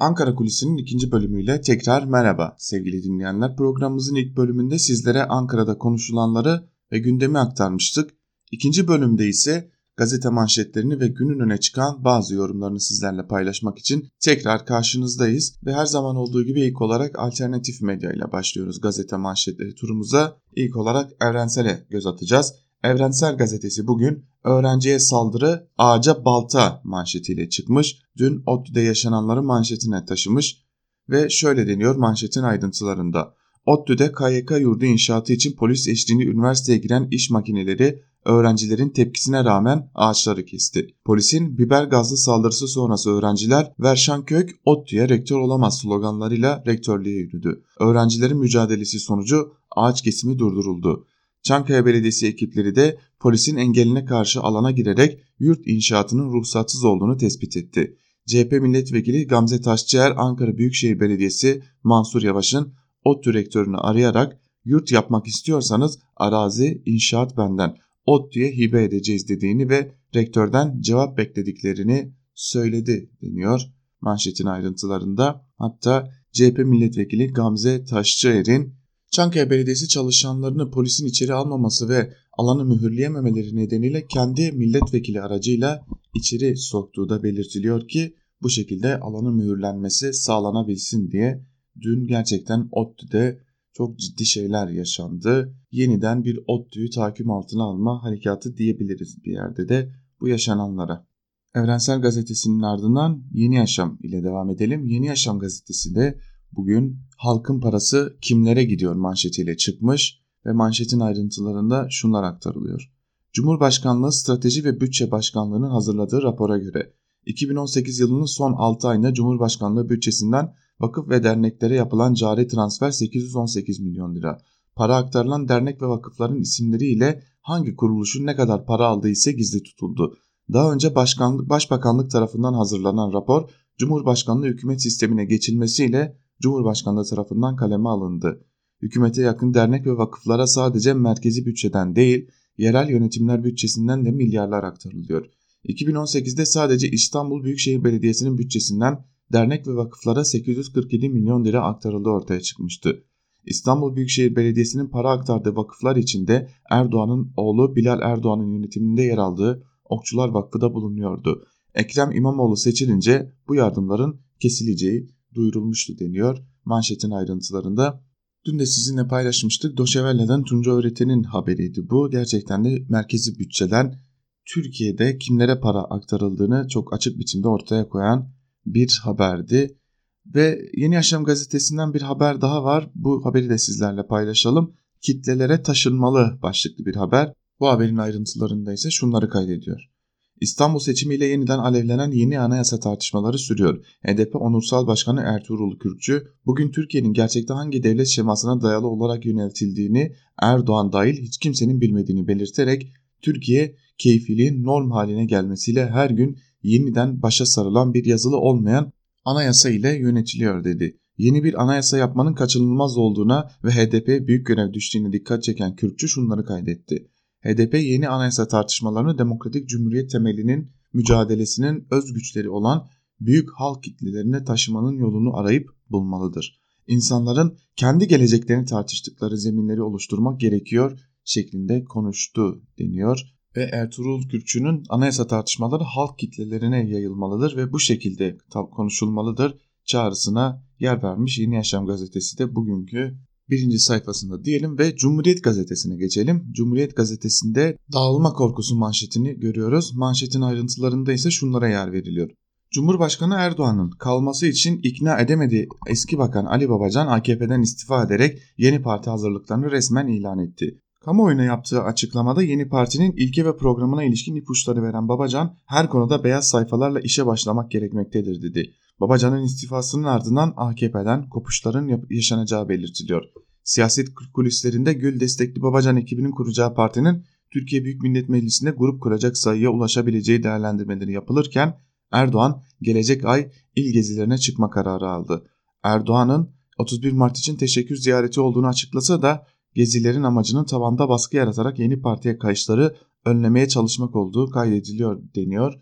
Ankara Kulisi'nin ikinci bölümüyle tekrar merhaba sevgili dinleyenler. Programımızın ilk bölümünde sizlere Ankara'da konuşulanları ve gündemi aktarmıştık. İkinci bölümde ise gazete manşetlerini ve günün öne çıkan bazı yorumlarını sizlerle paylaşmak için tekrar karşınızdayız. Ve her zaman olduğu gibi ilk olarak alternatif medya ile başlıyoruz gazete manşetleri turumuza. İlk olarak Evrensel'e göz atacağız. Evrensel Gazetesi bugün öğrenciye saldırı ağaca balta manşetiyle çıkmış. Dün ODTÜ'de yaşananları manşetine taşımış ve şöyle deniyor manşetin ayrıntılarında. ODTÜ'de KYK yurdu inşaatı için polis eşliğinde üniversiteye giren iş makineleri öğrencilerin tepkisine rağmen ağaçları kesti. Polisin biber gazlı saldırısı sonrası öğrenciler Verşankök ODTÜ'ye rektör olamaz sloganlarıyla rektörlüğe yürüdü. Öğrencilerin mücadelesi sonucu ağaç kesimi durduruldu. Çankaya Belediyesi ekipleri de polisin engeline karşı alana girerek yurt inşaatının ruhsatsız olduğunu tespit etti. CHP milletvekili Gamze Taşçıer Ankara Büyükşehir Belediyesi Mansur Yavaş'ın ot direktörünü arayarak yurt yapmak istiyorsanız arazi inşaat benden ot diye hibe edeceğiz dediğini ve rektörden cevap beklediklerini söyledi deniyor manşetin ayrıntılarında. Hatta CHP milletvekili Gamze Taşçıer'in Çankaya Belediyesi çalışanlarını polisin içeri almaması ve alanı mühürleyememeleri nedeniyle kendi milletvekili aracıyla içeri soktuğu da belirtiliyor ki bu şekilde alanın mühürlenmesi sağlanabilsin diye dün gerçekten ODTÜ'de çok ciddi şeyler yaşandı. Yeniden bir ODTÜ'yü takip altına alma harekatı diyebiliriz bir yerde de bu yaşananlara. Evrensel Gazetesi'nin ardından Yeni Yaşam ile devam edelim. Yeni Yaşam gazetesi de bugün halkın parası kimlere gidiyor manşetiyle çıkmış ve manşetin ayrıntılarında şunlar aktarılıyor. Cumhurbaşkanlığı Strateji ve Bütçe Başkanlığı'nın hazırladığı rapora göre 2018 yılının son 6 ayında Cumhurbaşkanlığı bütçesinden vakıf ve derneklere yapılan cari transfer 818 milyon lira. Para aktarılan dernek ve vakıfların isimleriyle hangi kuruluşun ne kadar para aldığı ise gizli tutuldu. Daha önce başkanlık, Başbakanlık tarafından hazırlanan rapor Cumhurbaşkanlığı hükümet sistemine geçilmesiyle Cumhurbaşkanlığı tarafından kaleme alındı. Hükümete yakın dernek ve vakıflara sadece merkezi bütçeden değil, yerel yönetimler bütçesinden de milyarlar aktarılıyor. 2018'de sadece İstanbul Büyükşehir Belediyesi'nin bütçesinden dernek ve vakıflara 847 milyon lira aktarıldığı ortaya çıkmıştı. İstanbul Büyükşehir Belediyesi'nin para aktardığı vakıflar içinde Erdoğan'ın oğlu Bilal Erdoğan'ın yönetiminde yer aldığı Okçular Vakfı da bulunuyordu. Ekrem İmamoğlu seçilince bu yardımların kesileceği duyurulmuştu deniyor manşetin ayrıntılarında. Dün de sizinle paylaşmıştık. Doşevelle'den Tunca Öğreten'in haberiydi bu. Gerçekten de merkezi bütçeden Türkiye'de kimlere para aktarıldığını çok açık biçimde ortaya koyan bir haberdi. Ve Yeni Yaşam gazetesinden bir haber daha var. Bu haberi de sizlerle paylaşalım. Kitlelere taşınmalı başlıklı bir haber. Bu haberin ayrıntılarında ise şunları kaydediyor. İstanbul seçimiyle yeniden alevlenen yeni anayasa tartışmaları sürüyor. HDP Onursal Başkanı Ertuğrul Kürkçü, bugün Türkiye'nin gerçekte hangi devlet şemasına dayalı olarak yöneltildiğini Erdoğan dahil hiç kimsenin bilmediğini belirterek Türkiye keyfiliğin norm haline gelmesiyle her gün yeniden başa sarılan bir yazılı olmayan anayasa ile yönetiliyor dedi. Yeni bir anayasa yapmanın kaçınılmaz olduğuna ve HDP büyük görev düştüğüne dikkat çeken Kürkçü şunları kaydetti. HDP yeni anayasa tartışmalarını demokratik cumhuriyet temelinin mücadelesinin öz güçleri olan büyük halk kitlelerine taşımanın yolunu arayıp bulmalıdır. İnsanların kendi geleceklerini tartıştıkları zeminleri oluşturmak gerekiyor şeklinde konuştu deniyor ve Ertuğrul Kürkçü'nün anayasa tartışmaları halk kitlelerine yayılmalıdır ve bu şekilde konuşulmalıdır çağrısına yer vermiş Yeni Yaşam gazetesi de bugünkü birinci sayfasında diyelim ve Cumhuriyet Gazetesi'ne geçelim. Cumhuriyet Gazetesi'nde dağılma korkusu manşetini görüyoruz. Manşetin ayrıntılarında ise şunlara yer veriliyor. Cumhurbaşkanı Erdoğan'ın kalması için ikna edemediği eski bakan Ali Babacan AKP'den istifa ederek yeni parti hazırlıklarını resmen ilan etti. Kamuoyuna yaptığı açıklamada yeni partinin ilke ve programına ilişkin ipuçları veren Babacan her konuda beyaz sayfalarla işe başlamak gerekmektedir dedi. Babacan'ın istifasının ardından AKP'den kopuşların yaşanacağı belirtiliyor. Siyaset kulislerinde Gül destekli Babacan ekibinin kuracağı partinin Türkiye Büyük Millet Meclisi'nde grup kuracak sayıya ulaşabileceği değerlendirmeleri yapılırken Erdoğan gelecek ay il gezilerine çıkma kararı aldı. Erdoğan'ın 31 Mart için teşekkür ziyareti olduğunu açıklasa da gezilerin amacının tabanda baskı yaratarak yeni partiye kayışları önlemeye çalışmak olduğu kaydediliyor deniyor.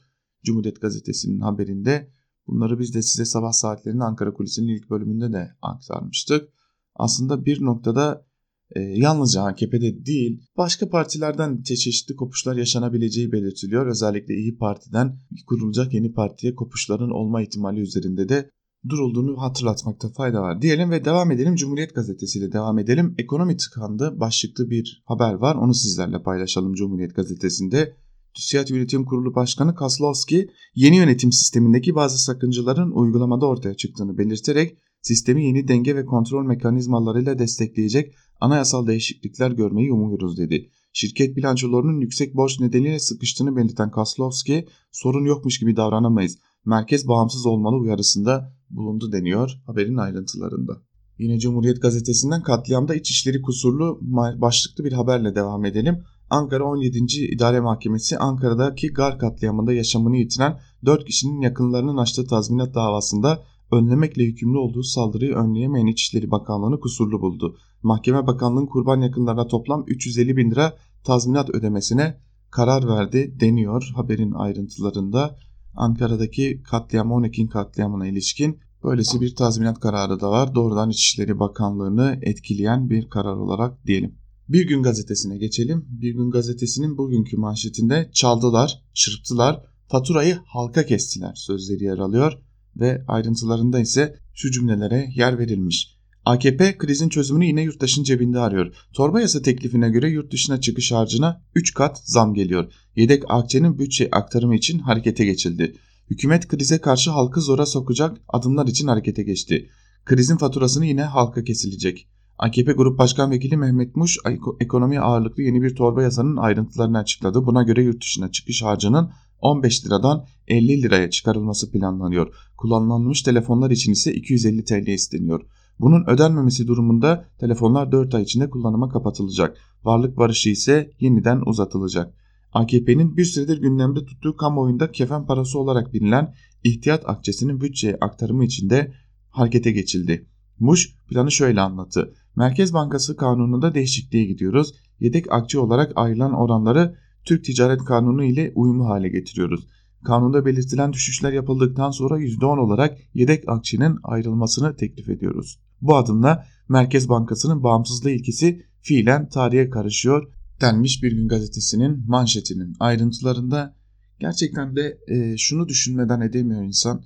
Cumhuriyet Gazetesi'nin haberinde Bunları biz de size sabah saatlerinde Ankara Kulisi'nin ilk bölümünde de aktarmıştık. Aslında bir noktada e, yalnızca AKP'de değil başka partilerden çeşitli kopuşlar yaşanabileceği belirtiliyor. Özellikle İyi Parti'den kurulacak yeni partiye kopuşların olma ihtimali üzerinde de durulduğunu hatırlatmakta fayda var diyelim ve devam edelim. Cumhuriyet Gazetesi ile devam edelim. Ekonomi tıkandı başlıklı bir haber var. Onu sizlerle paylaşalım Cumhuriyet Gazetesi'nde. TÜSİAD Yönetim Kurulu Başkanı Kaslovski yeni yönetim sistemindeki bazı sakıncaların uygulamada ortaya çıktığını belirterek sistemi yeni denge ve kontrol mekanizmalarıyla destekleyecek anayasal değişiklikler görmeyi umuyoruz dedi. Şirket bilançolarının yüksek borç nedeniyle sıkıştığını belirten Kaslovski sorun yokmuş gibi davranamayız. Merkez bağımsız olmalı uyarısında bulundu deniyor haberin ayrıntılarında. Yine Cumhuriyet Gazetesi'nden katliamda içişleri kusurlu başlıklı bir haberle devam edelim. Ankara 17. İdare Mahkemesi Ankara'daki gar katliamında yaşamını yitiren 4 kişinin yakınlarının açtığı tazminat davasında önlemekle yükümlü olduğu saldırıyı önleyemeyen İçişleri Bakanlığı'nı kusurlu buldu. Mahkeme Bakanlığı'nın kurban yakınlarına toplam 350 bin lira tazminat ödemesine karar verdi deniyor haberin ayrıntılarında. Ankara'daki katliam 10 Ekim katliamına ilişkin böylesi bir tazminat kararı da var. Doğrudan İçişleri Bakanlığı'nı etkileyen bir karar olarak diyelim. Bir Gün Gazetesi'ne geçelim. Bir Gün Gazetesi'nin bugünkü manşetinde çaldılar, çırptılar, faturayı halka kestiler sözleri yer alıyor ve ayrıntılarında ise şu cümlelere yer verilmiş. AKP krizin çözümünü yine yurttaşın cebinde arıyor. Torba yasa teklifine göre yurt dışına çıkış harcına 3 kat zam geliyor. Yedek akçenin bütçe aktarımı için harekete geçildi. Hükümet krize karşı halkı zora sokacak adımlar için harekete geçti. Krizin faturasını yine halka kesilecek. AKP Grup Başkan Vekili Mehmet Muş ekonomi ağırlıklı yeni bir torba yasanın ayrıntılarını açıkladı. Buna göre yurt dışına çıkış harcının 15 liradan 50 liraya çıkarılması planlanıyor. Kullanılmış telefonlar için ise 250 TL isteniyor. Bunun ödenmemesi durumunda telefonlar 4 ay içinde kullanıma kapatılacak. Varlık barışı ise yeniden uzatılacak. AKP'nin bir süredir gündemde tuttuğu kamuoyunda kefen parası olarak bilinen ihtiyat akçesinin bütçeye aktarımı içinde harekete geçildi. Muş planı şöyle anlattı. Merkez Bankası kanununda değişikliğe gidiyoruz. Yedek akçe olarak ayrılan oranları Türk Ticaret Kanunu ile uyumlu hale getiriyoruz. Kanunda belirtilen düşüşler yapıldıktan sonra %10 olarak yedek akçenin ayrılmasını teklif ediyoruz. Bu adımla Merkez Bankası'nın bağımsızlığı ilkesi fiilen tarihe karışıyor denmiş bir gün gazetesinin manşetinin ayrıntılarında gerçekten de e, şunu düşünmeden edemiyor insan.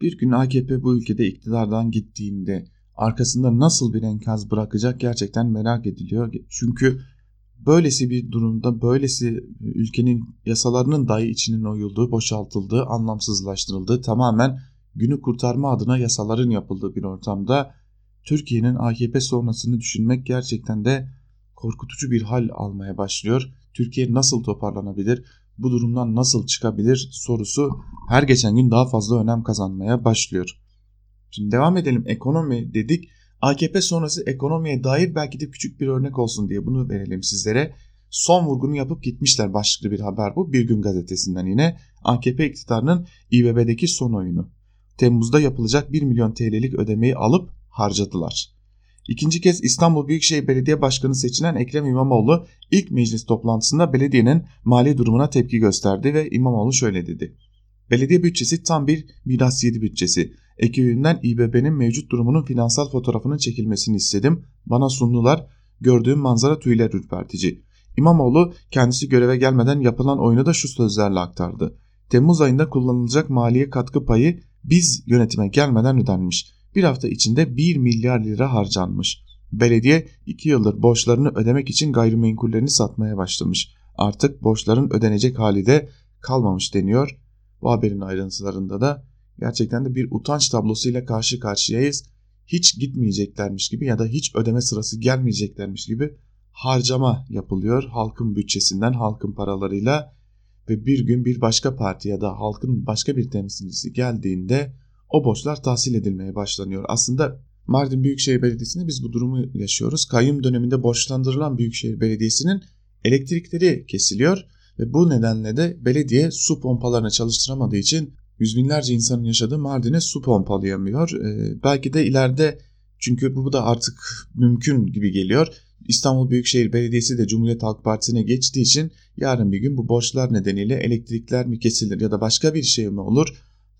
Bir gün AKP bu ülkede iktidardan gittiğinde arkasında nasıl bir enkaz bırakacak gerçekten merak ediliyor. Çünkü böylesi bir durumda böylesi ülkenin yasalarının dahi içinin oyulduğu, boşaltıldığı, anlamsızlaştırıldığı tamamen günü kurtarma adına yasaların yapıldığı bir ortamda Türkiye'nin AKP sonrasını düşünmek gerçekten de korkutucu bir hal almaya başlıyor. Türkiye nasıl toparlanabilir? Bu durumdan nasıl çıkabilir sorusu her geçen gün daha fazla önem kazanmaya başlıyor. Şimdi devam edelim. Ekonomi dedik. AKP sonrası ekonomiye dair belki de küçük bir örnek olsun diye bunu verelim sizlere. Son vurgunu yapıp gitmişler başlıklı bir haber bu. Bir gün gazetesinden yine AKP iktidarının İBB'deki son oyunu. Temmuz'da yapılacak 1 milyon TL'lik ödemeyi alıp harcadılar. İkinci kez İstanbul Büyükşehir Belediye Başkanı seçilen Ekrem İmamoğlu ilk meclis toplantısında belediyenin mali durumuna tepki gösterdi ve İmamoğlu şöyle dedi. Belediye bütçesi tam bir miras yedi bütçesi. Ek öğünden İBB'nin mevcut durumunun finansal fotoğrafının çekilmesini istedim. Bana sundular. Gördüğüm manzara tüyler ürpertici. İmamoğlu kendisi göreve gelmeden yapılan oyunu da şu sözlerle aktardı. Temmuz ayında kullanılacak maliye katkı payı biz yönetime gelmeden ödenmiş. Bir hafta içinde 1 milyar lira harcanmış. Belediye 2 yıldır borçlarını ödemek için gayrimenkullerini satmaya başlamış. Artık borçların ödenecek hali de kalmamış deniyor. Bu haberin ayrıntılarında da gerçekten de bir utanç tablosuyla karşı karşıyayız. Hiç gitmeyeceklermiş gibi ya da hiç ödeme sırası gelmeyeceklermiş gibi harcama yapılıyor halkın bütçesinden, halkın paralarıyla ve bir gün bir başka parti ya da halkın başka bir temsilcisi geldiğinde o borçlar tahsil edilmeye başlanıyor. Aslında Mardin Büyükşehir Belediyesi'nde biz bu durumu yaşıyoruz. Kayyum döneminde borçlandırılan Büyükşehir Belediyesi'nin elektrikleri kesiliyor ve bu nedenle de belediye su pompalarını çalıştıramadığı için yüz binlerce insanın yaşadığı Mardin'e su pompalayamıyor. Ee, belki de ileride çünkü bu da artık mümkün gibi geliyor. İstanbul Büyükşehir Belediyesi de Cumhuriyet Halk Partisi'ne geçtiği için yarın bir gün bu borçlar nedeniyle elektrikler mi kesilir ya da başka bir şey mi olur?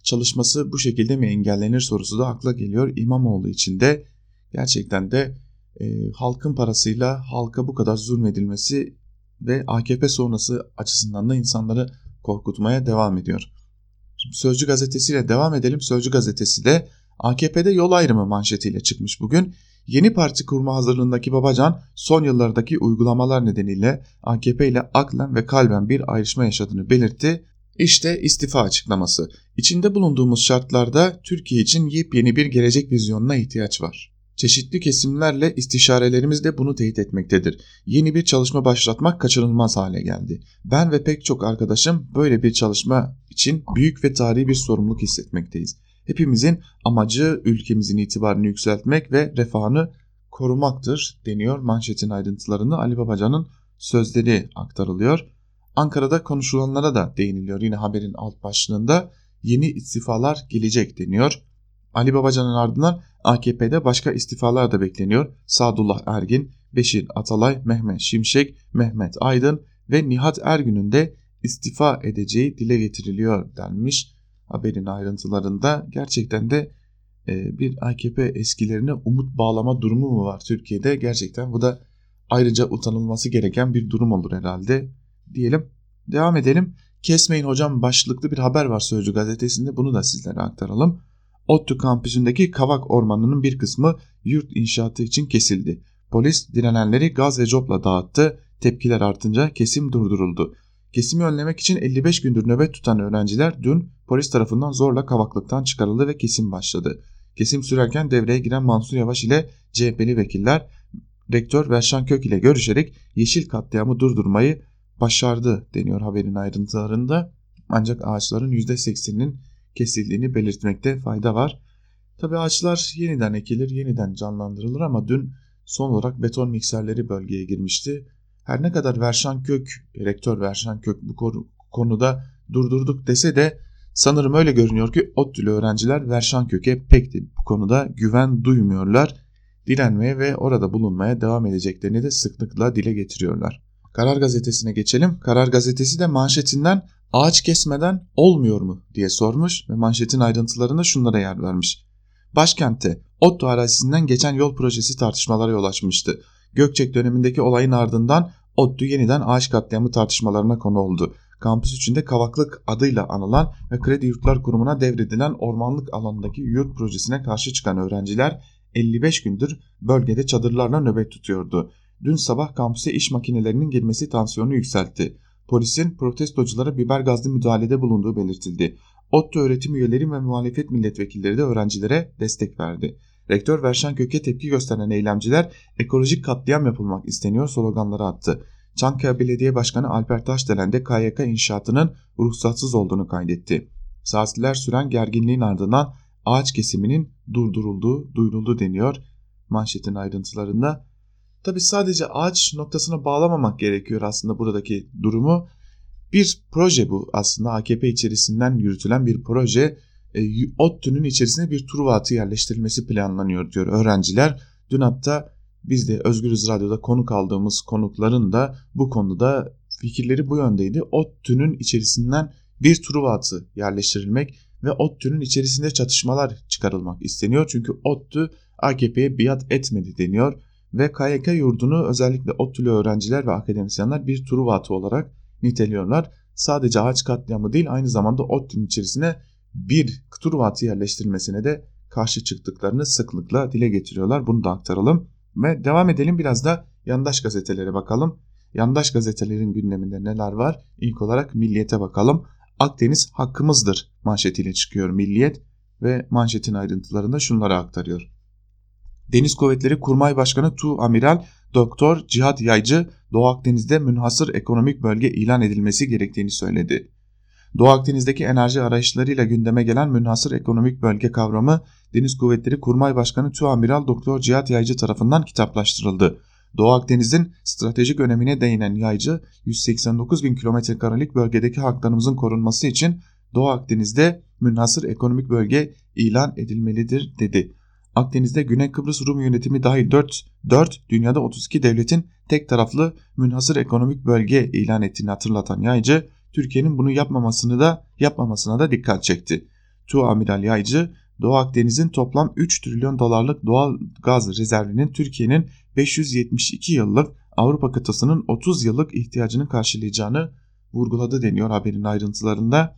çalışması bu şekilde mi engellenir sorusu da akla geliyor. İmamoğlu için de gerçekten de e, halkın parasıyla halka bu kadar zulmedilmesi ve AKP sonrası açısından da insanları korkutmaya devam ediyor. Şimdi Sözcü gazetesiyle devam edelim. Sözcü gazetesi de AKP'de yol ayrımı manşetiyle çıkmış bugün. Yeni parti kurma hazırlığındaki Babacan son yıllardaki uygulamalar nedeniyle AKP ile aklen ve kalben bir ayrışma yaşadığını belirtti. İşte istifa açıklaması. İçinde bulunduğumuz şartlarda Türkiye için yepyeni bir gelecek vizyonuna ihtiyaç var. Çeşitli kesimlerle istişarelerimiz de bunu teyit etmektedir. Yeni bir çalışma başlatmak kaçınılmaz hale geldi. Ben ve pek çok arkadaşım böyle bir çalışma için büyük ve tarihi bir sorumluluk hissetmekteyiz. Hepimizin amacı ülkemizin itibarını yükseltmek ve refahını korumaktır deniyor manşetin ayrıntılarında Ali Babacan'ın sözleri aktarılıyor. Ankara'da konuşulanlara da değiniliyor yine haberin alt başlığında yeni istifalar gelecek deniyor. Ali Babacan'ın ardından AKP'de başka istifalar da bekleniyor. Sadullah Ergin, Beşir Atalay, Mehmet Şimşek, Mehmet Aydın ve Nihat Ergün'ün de istifa edeceği dile getiriliyor denmiş haberin ayrıntılarında. Gerçekten de e, bir AKP eskilerine umut bağlama durumu mu var Türkiye'de? Gerçekten bu da ayrıca utanılması gereken bir durum olur herhalde diyelim. Devam edelim. Kesmeyin hocam başlıklı bir haber var Sözcü gazetesinde bunu da sizlere aktaralım. ODTÜ kampüsündeki Kavak Ormanı'nın bir kısmı yurt inşaatı için kesildi. Polis direnenleri gaz ve copla dağıttı. Tepkiler artınca kesim durduruldu. Kesimi önlemek için 55 gündür nöbet tutan öğrenciler dün polis tarafından zorla kavaklıktan çıkarıldı ve kesim başladı. Kesim sürerken devreye giren Mansur Yavaş ile CHP'li vekiller rektör Verşan Kök ile görüşerek yeşil katliamı durdurmayı başardı deniyor haberin ayrıntılarında. Ancak ağaçların %80'inin kesildiğini belirtmekte fayda var. Tabi ağaçlar yeniden ekilir, yeniden canlandırılır ama dün son olarak beton mikserleri bölgeye girmişti. Her ne kadar Verşan Kök, rektör Verşan Kök bu konuda durdurduk dese de sanırım öyle görünüyor ki ODTÜ'lü öğrenciler Verşan Kök'e pek de bu konuda güven duymuyorlar. Direnmeye ve orada bulunmaya devam edeceklerini de sıklıkla dile getiriyorlar. Karar Gazetesi'ne geçelim. Karar Gazetesi de manşetinden ağaç kesmeden olmuyor mu diye sormuş ve manşetin ayrıntılarında şunlara yer vermiş. Başkentte Otto arazisinden geçen yol projesi tartışmalara yol açmıştı. Gökçek dönemindeki olayın ardından ODTÜ yeniden ağaç katliamı tartışmalarına konu oldu. Kampüs içinde Kavaklık adıyla anılan ve Kredi Yurtlar Kurumu'na devredilen ormanlık alanındaki yurt projesine karşı çıkan öğrenciler 55 gündür bölgede çadırlarla nöbet tutuyordu. Dün sabah kampüse iş makinelerinin girmesi tansiyonu yükseltti. Polisin protestoculara biber gazlı müdahalede bulunduğu belirtildi. ODTÜ öğretim üyeleri ve muhalefet milletvekilleri de öğrencilere destek verdi. Rektör Verşan Kök'e tepki gösteren eylemciler ekolojik katliam yapılmak isteniyor sloganları attı. Çankaya Belediye Başkanı Alper Taşdelen de KYK inşaatının ruhsatsız olduğunu kaydetti. Saatler süren gerginliğin ardından ağaç kesiminin durdurulduğu duyuruldu deniyor manşetin ayrıntılarında. Tabi sadece ağaç noktasına bağlamamak gerekiyor aslında buradaki durumu. Bir proje bu aslında AKP içerisinden yürütülen bir proje. E, ODTÜ'nün içerisine bir Truva atı yerleştirilmesi planlanıyor diyor öğrenciler. Dün hatta biz de Özgürüz Radyo'da konuk aldığımız konukların da bu konuda fikirleri bu yöndeydi. ODTÜ'nün içerisinden bir Truva atı yerleştirilmek ve ODTÜ'nün içerisinde çatışmalar çıkarılmak isteniyor. Çünkü ODTÜ AKP'ye biat etmedi deniyor ve KYK yurdunu özellikle ODTÜ'lü öğrenciler ve akademisyenler bir Truva atı olarak niteliyorlar. Sadece ağaç katliamı değil aynı zamanda ODTÜ'nün içerisine bir Truva atı yerleştirilmesine de karşı çıktıklarını sıklıkla dile getiriyorlar. Bunu da aktaralım ve devam edelim biraz da yandaş gazetelere bakalım. Yandaş gazetelerin gündeminde neler var? İlk olarak Milliyet'e bakalım. Akdeniz hakkımızdır manşetiyle çıkıyor Milliyet ve manşetin ayrıntılarında şunları aktarıyor. Deniz Kuvvetleri Kurmay Başkanı Tu Amiral Doktor Cihat Yaycı Doğu Akdeniz'de münhasır ekonomik bölge ilan edilmesi gerektiğini söyledi. Doğu Akdeniz'deki enerji arayışlarıyla gündeme gelen münhasır ekonomik bölge kavramı Deniz Kuvvetleri Kurmay Başkanı Tuamiral Doktor Cihat Yaycı tarafından kitaplaştırıldı. Doğu Akdeniz'in stratejik önemine değinen Yaycı, 189 bin kilometre karelik bölgedeki haklarımızın korunması için Doğu Akdeniz'de münhasır ekonomik bölge ilan edilmelidir dedi. Akdeniz'de Güney Kıbrıs Rum yönetimi dahil 4, 4 dünyada 32 devletin tek taraflı münhasır ekonomik bölge ilan ettiğini hatırlatan Yaycı, Türkiye'nin bunu yapmamasını da yapmamasına da dikkat çekti. Tu Amiral Yaycı, Doğu Akdeniz'in toplam 3 trilyon dolarlık doğal gaz rezervinin Türkiye'nin 572 yıllık Avrupa kıtasının 30 yıllık ihtiyacını karşılayacağını vurguladı deniyor haberin ayrıntılarında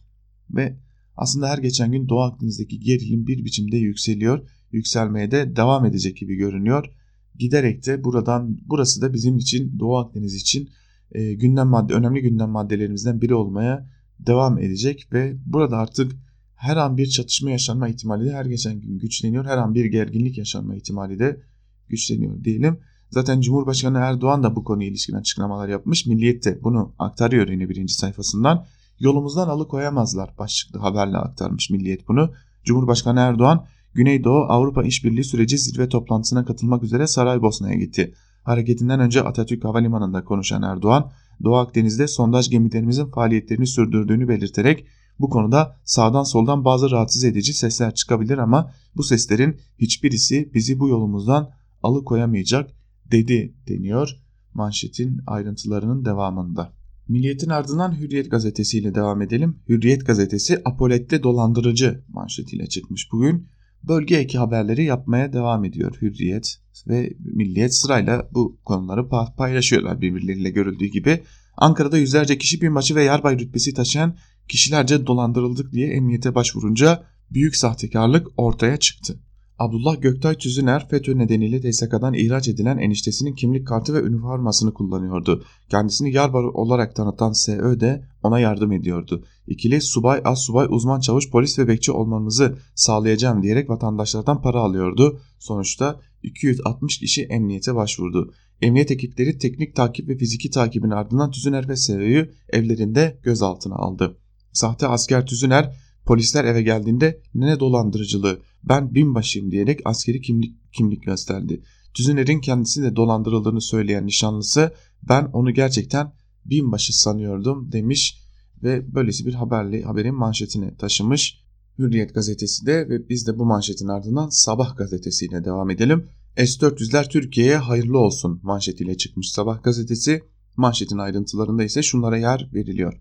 ve aslında her geçen gün Doğu Akdeniz'deki gerilim bir biçimde yükseliyor, yükselmeye de devam edecek gibi görünüyor. Giderek de buradan burası da bizim için Doğu Akdeniz için e, gündem madde önemli gündem maddelerimizden biri olmaya devam edecek ve burada artık her an bir çatışma yaşanma ihtimali de her geçen gün güçleniyor. Her an bir gerginlik yaşanma ihtimali de güçleniyor diyelim. Zaten Cumhurbaşkanı Erdoğan da bu konuya ilişkin açıklamalar yapmış. Milliyet de bunu aktarıyor yine birinci sayfasından. Yolumuzdan alıkoyamazlar başlıklı haberle aktarmış Milliyet bunu. Cumhurbaşkanı Erdoğan Güneydoğu Avrupa İşbirliği Süreci zirve toplantısına katılmak üzere Saraybosna'ya gitti. Hareketinden önce Atatürk Havalimanı'nda konuşan Erdoğan, Doğu Akdeniz'de sondaj gemilerimizin faaliyetlerini sürdürdüğünü belirterek bu konuda sağdan soldan bazı rahatsız edici sesler çıkabilir ama bu seslerin hiçbirisi bizi bu yolumuzdan alıkoyamayacak dedi deniyor manşetin ayrıntılarının devamında. Milliyetin ardından Hürriyet gazetesiyle devam edelim. Hürriyet gazetesi Apolet'te dolandırıcı manşetiyle çıkmış bugün. Bölge eki haberleri yapmaya devam ediyor Hürriyet ve Milliyet sırayla bu konuları paylaşıyorlar birbirleriyle görüldüğü gibi. Ankara'da yüzlerce kişi binbaşı ve yarbay rütbesi taşıyan kişilerce dolandırıldık diye emniyete başvurunca büyük sahtekarlık ortaya çıktı. Abdullah Göktay Tüzüner FETÖ nedeniyle TSK'dan ihraç edilen eniştesinin kimlik kartı ve üniformasını kullanıyordu. Kendisini yarbay olarak tanıtan SÖ de ona yardım ediyordu. İkili subay, az subay, uzman çavuş, polis ve bekçi olmanızı sağlayacağım diyerek vatandaşlardan para alıyordu. Sonuçta 260 kişi emniyete başvurdu. Emniyet ekipleri teknik takip ve fiziki takibin ardından Tüzüner ve SÖ'yü evlerinde gözaltına aldı. Sahte asker Tüzüner polisler eve geldiğinde ne dolandırıcılığı ben binbaşıyım diyerek askeri kimlik, kimlik gösterdi. Tüzüner'in kendisi de dolandırıldığını söyleyen nişanlısı ben onu gerçekten binbaşı sanıyordum demiş ve böylesi bir haberli haberin manşetine taşımış. Hürriyet gazetesi de ve biz de bu manşetin ardından Sabah gazetesiyle devam edelim. S-400'ler Türkiye'ye hayırlı olsun manşetiyle çıkmış Sabah gazetesi. Manşetin ayrıntılarında ise şunlara yer veriliyor.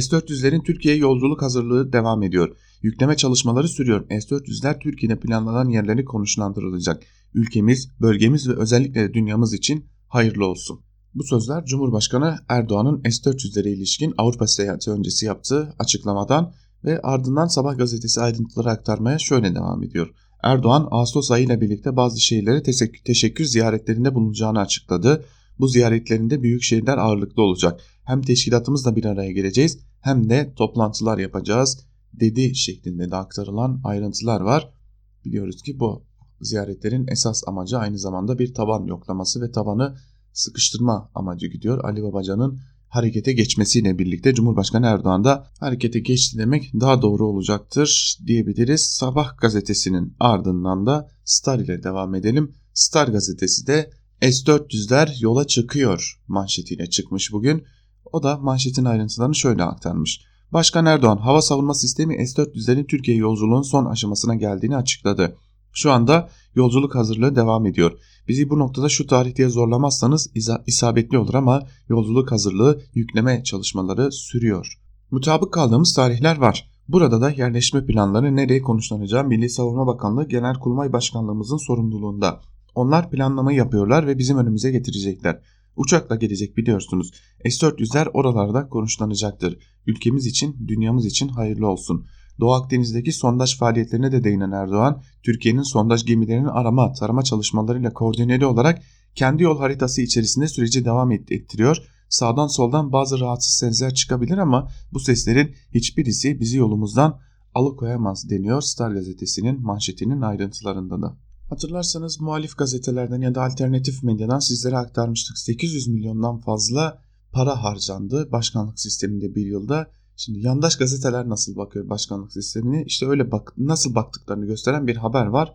S-400'lerin Türkiye'ye yolculuk hazırlığı devam ediyor. Yükleme çalışmaları sürüyor. S-400'ler Türkiye'de planlanan yerleri konuşlandırılacak. Ülkemiz, bölgemiz ve özellikle dünyamız için hayırlı olsun. Bu sözler Cumhurbaşkanı Erdoğan'ın S-400'lere ilişkin Avrupa seyahati öncesi yaptığı açıklamadan ve ardından Sabah gazetesi ayrıntıları aktarmaya şöyle devam ediyor. Erdoğan Ağustos ayı ile birlikte bazı şehirlere teşekkür ziyaretlerinde bulunacağını açıkladı. Bu ziyaretlerinde büyük şehirler ağırlıklı olacak. Hem teşkilatımızla bir araya geleceğiz hem de toplantılar yapacağız dedi şeklinde de aktarılan ayrıntılar var. Biliyoruz ki bu ziyaretlerin esas amacı aynı zamanda bir taban yoklaması ve tabanı sıkıştırma amacı gidiyor. Ali Babacan'ın harekete geçmesiyle birlikte Cumhurbaşkanı Erdoğan da harekete geçti demek daha doğru olacaktır diyebiliriz. Sabah gazetesinin ardından da Star ile devam edelim. Star gazetesi de S-400'ler yola çıkıyor manşetiyle çıkmış bugün. O da manşetin ayrıntılarını şöyle aktarmış. Başkan Erdoğan hava savunma sistemi S-400'lerin Türkiye yolculuğunun son aşamasına geldiğini açıkladı. Şu anda yolculuk hazırlığı devam ediyor. Bizi bu noktada şu tarih zorlamazsanız isabetli olur ama yolculuk hazırlığı yükleme çalışmaları sürüyor. Mutabık kaldığımız tarihler var. Burada da yerleşme planları nereye konuşlanacağı Milli Savunma Bakanlığı Genelkurmay Başkanlığımızın sorumluluğunda. Onlar planlamayı yapıyorlar ve bizim önümüze getirecekler. Uçakla gelecek biliyorsunuz. S-400'ler oralarda konuşlanacaktır. Ülkemiz için, dünyamız için hayırlı olsun. Doğu Akdeniz'deki sondaj faaliyetlerine de değinen Erdoğan, Türkiye'nin sondaj gemilerinin arama, tarama çalışmalarıyla koordineli olarak kendi yol haritası içerisinde süreci devam ettiriyor. Sağdan soldan bazı rahatsız sesler çıkabilir ama bu seslerin hiçbirisi bizi yolumuzdan alıkoyamaz deniyor Star gazetesinin manşetinin ayrıntılarında da. Hatırlarsanız muhalif gazetelerden ya da alternatif medyadan sizlere aktarmıştık. 800 milyondan fazla para harcandı başkanlık sisteminde bir yılda. Şimdi yandaş gazeteler nasıl bakıyor başkanlık sistemine? İşte öyle bak nasıl baktıklarını gösteren bir haber var.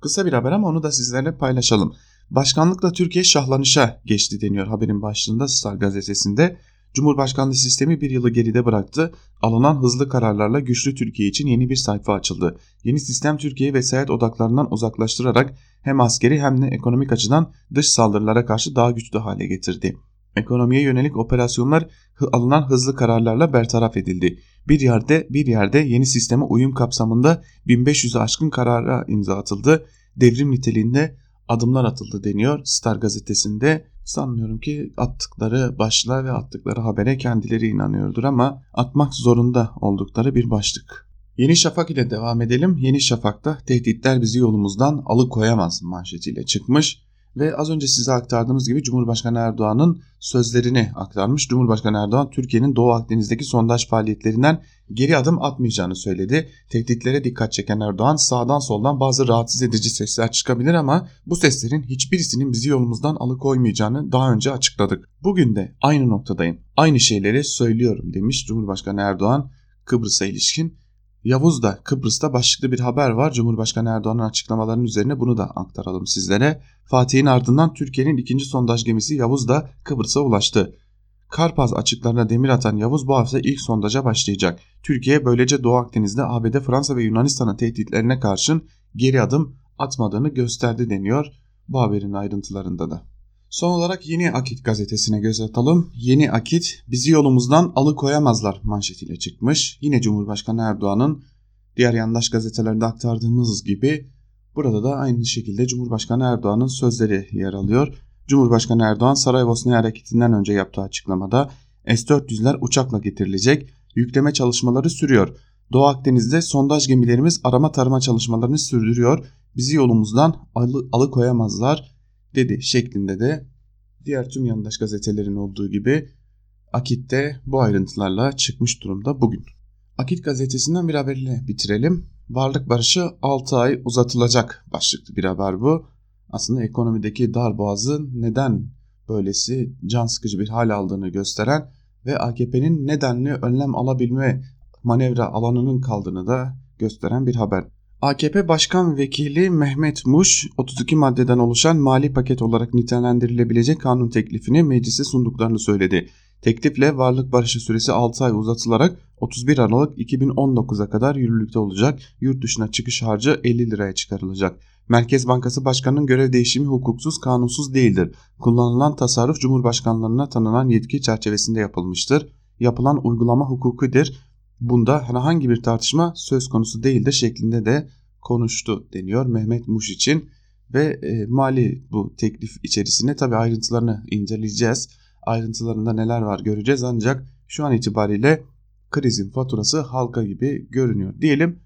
Kısa bir haber ama onu da sizlerle paylaşalım. Başkanlıkla Türkiye şahlanışa geçti deniyor haberin başlığında Star gazetesinde. Cumhurbaşkanlığı sistemi bir yılı geride bıraktı. Alınan hızlı kararlarla güçlü Türkiye için yeni bir sayfa açıldı. Yeni sistem Türkiye'yi vesayet odaklarından uzaklaştırarak hem askeri hem de ekonomik açıdan dış saldırılara karşı daha güçlü hale getirdi. Ekonomiye yönelik operasyonlar alınan hızlı kararlarla bertaraf edildi. Bir yerde bir yerde yeni sisteme uyum kapsamında 1500'ü aşkın karara imza atıldı. Devrim niteliğinde adımlar atıldı deniyor Star gazetesinde. Sanmıyorum ki attıkları başlığa ve attıkları habere kendileri inanıyordur ama atmak zorunda oldukları bir başlık. Yeni Şafak ile devam edelim. Yeni Şafak'ta tehditler bizi yolumuzdan alıkoyamaz manşetiyle çıkmış ve az önce size aktardığımız gibi Cumhurbaşkanı Erdoğan'ın sözlerini aktarmış. Cumhurbaşkanı Erdoğan Türkiye'nin Doğu Akdeniz'deki sondaj faaliyetlerinden geri adım atmayacağını söyledi. Tehditlere dikkat çeken Erdoğan sağdan soldan bazı rahatsız edici sesler çıkabilir ama bu seslerin hiçbirisinin bizi yolumuzdan alıkoymayacağını daha önce açıkladık. Bugün de aynı noktadayım. Aynı şeyleri söylüyorum demiş Cumhurbaşkanı Erdoğan Kıbrıs'a ilişkin. Yavuz da Kıbrıs'ta başlıklı bir haber var. Cumhurbaşkanı Erdoğan'ın açıklamalarının üzerine bunu da aktaralım sizlere. Fatih'in ardından Türkiye'nin ikinci sondaj gemisi Yavuz da Kıbrıs'a ulaştı. Karpaz açıklarına demir atan Yavuz bu hafta ilk sondaja başlayacak. Türkiye böylece Doğu Akdeniz'de ABD, Fransa ve Yunanistan'ın tehditlerine karşın geri adım atmadığını gösterdi deniyor bu haberin ayrıntılarında da. Son olarak Yeni Akit gazetesine göz atalım. Yeni Akit bizi yolumuzdan alıkoyamazlar manşetiyle çıkmış. Yine Cumhurbaşkanı Erdoğan'ın diğer yandaş gazetelerde aktardığımız gibi burada da aynı şekilde Cumhurbaşkanı Erdoğan'ın sözleri yer alıyor. Cumhurbaşkanı Erdoğan Saraybosna hareketinden önce yaptığı açıklamada S-400'ler uçakla getirilecek, yükleme çalışmaları sürüyor. Doğu Akdeniz'de sondaj gemilerimiz arama tarama çalışmalarını sürdürüyor. Bizi yolumuzdan alı, alıkoyamazlar dedi şeklinde de diğer tüm yandaş gazetelerin olduğu gibi Akit'te bu ayrıntılarla çıkmış durumda bugün. Akit gazetesinden bir haberle bitirelim. Varlık barışı 6 ay uzatılacak başlıklı bir haber bu. Aslında ekonomideki dar boğazın neden böylesi can sıkıcı bir hal aldığını gösteren ve AKP'nin nedenli önlem alabilme manevra alanının kaldığını da gösteren bir haber. AKP Başkan Vekili Mehmet Muş 32 maddeden oluşan mali paket olarak nitelendirilebilecek kanun teklifini meclise sunduklarını söyledi. Teklifle varlık barışı süresi 6 ay uzatılarak 31 Aralık 2019'a kadar yürürlükte olacak. Yurt dışına çıkış harcı 50 liraya çıkarılacak. Merkez Bankası Başkanı'nın görev değişimi hukuksuz, kanunsuz değildir. Kullanılan tasarruf Cumhurbaşkanlarına tanınan yetki çerçevesinde yapılmıştır. Yapılan uygulama hukukidir bunda herhangi bir tartışma söz konusu değildir şeklinde de konuştu deniyor Mehmet Muş için ve e, mali bu teklif içerisinde tabi ayrıntılarını inceleyeceğiz. Ayrıntılarında neler var göreceğiz ancak şu an itibariyle krizin faturası halka gibi görünüyor diyelim.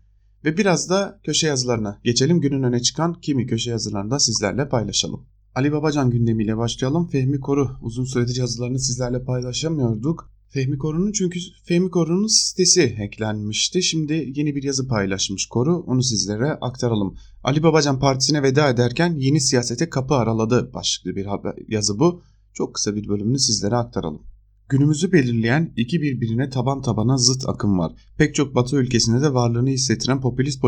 Ve biraz da köşe yazılarına geçelim. Günün öne çıkan kimi köşe yazılarını da sizlerle paylaşalım. Ali Babacan gündemiyle başlayalım. Fehmi Koru uzun süredir yazılarını sizlerle paylaşamıyorduk. Fehmi Koru'nun çünkü Fehmi Koru'nun sitesi eklenmişti. Şimdi yeni bir yazı paylaşmış Koru. Onu sizlere aktaralım. Ali Babacan partisine veda ederken yeni siyasete kapı araladı başlıklı bir haber, yazı bu. Çok kısa bir bölümünü sizlere aktaralım. Günümüzü belirleyen iki birbirine taban tabana zıt akım var. Pek çok batı ülkesinde de varlığını hissettiren popülist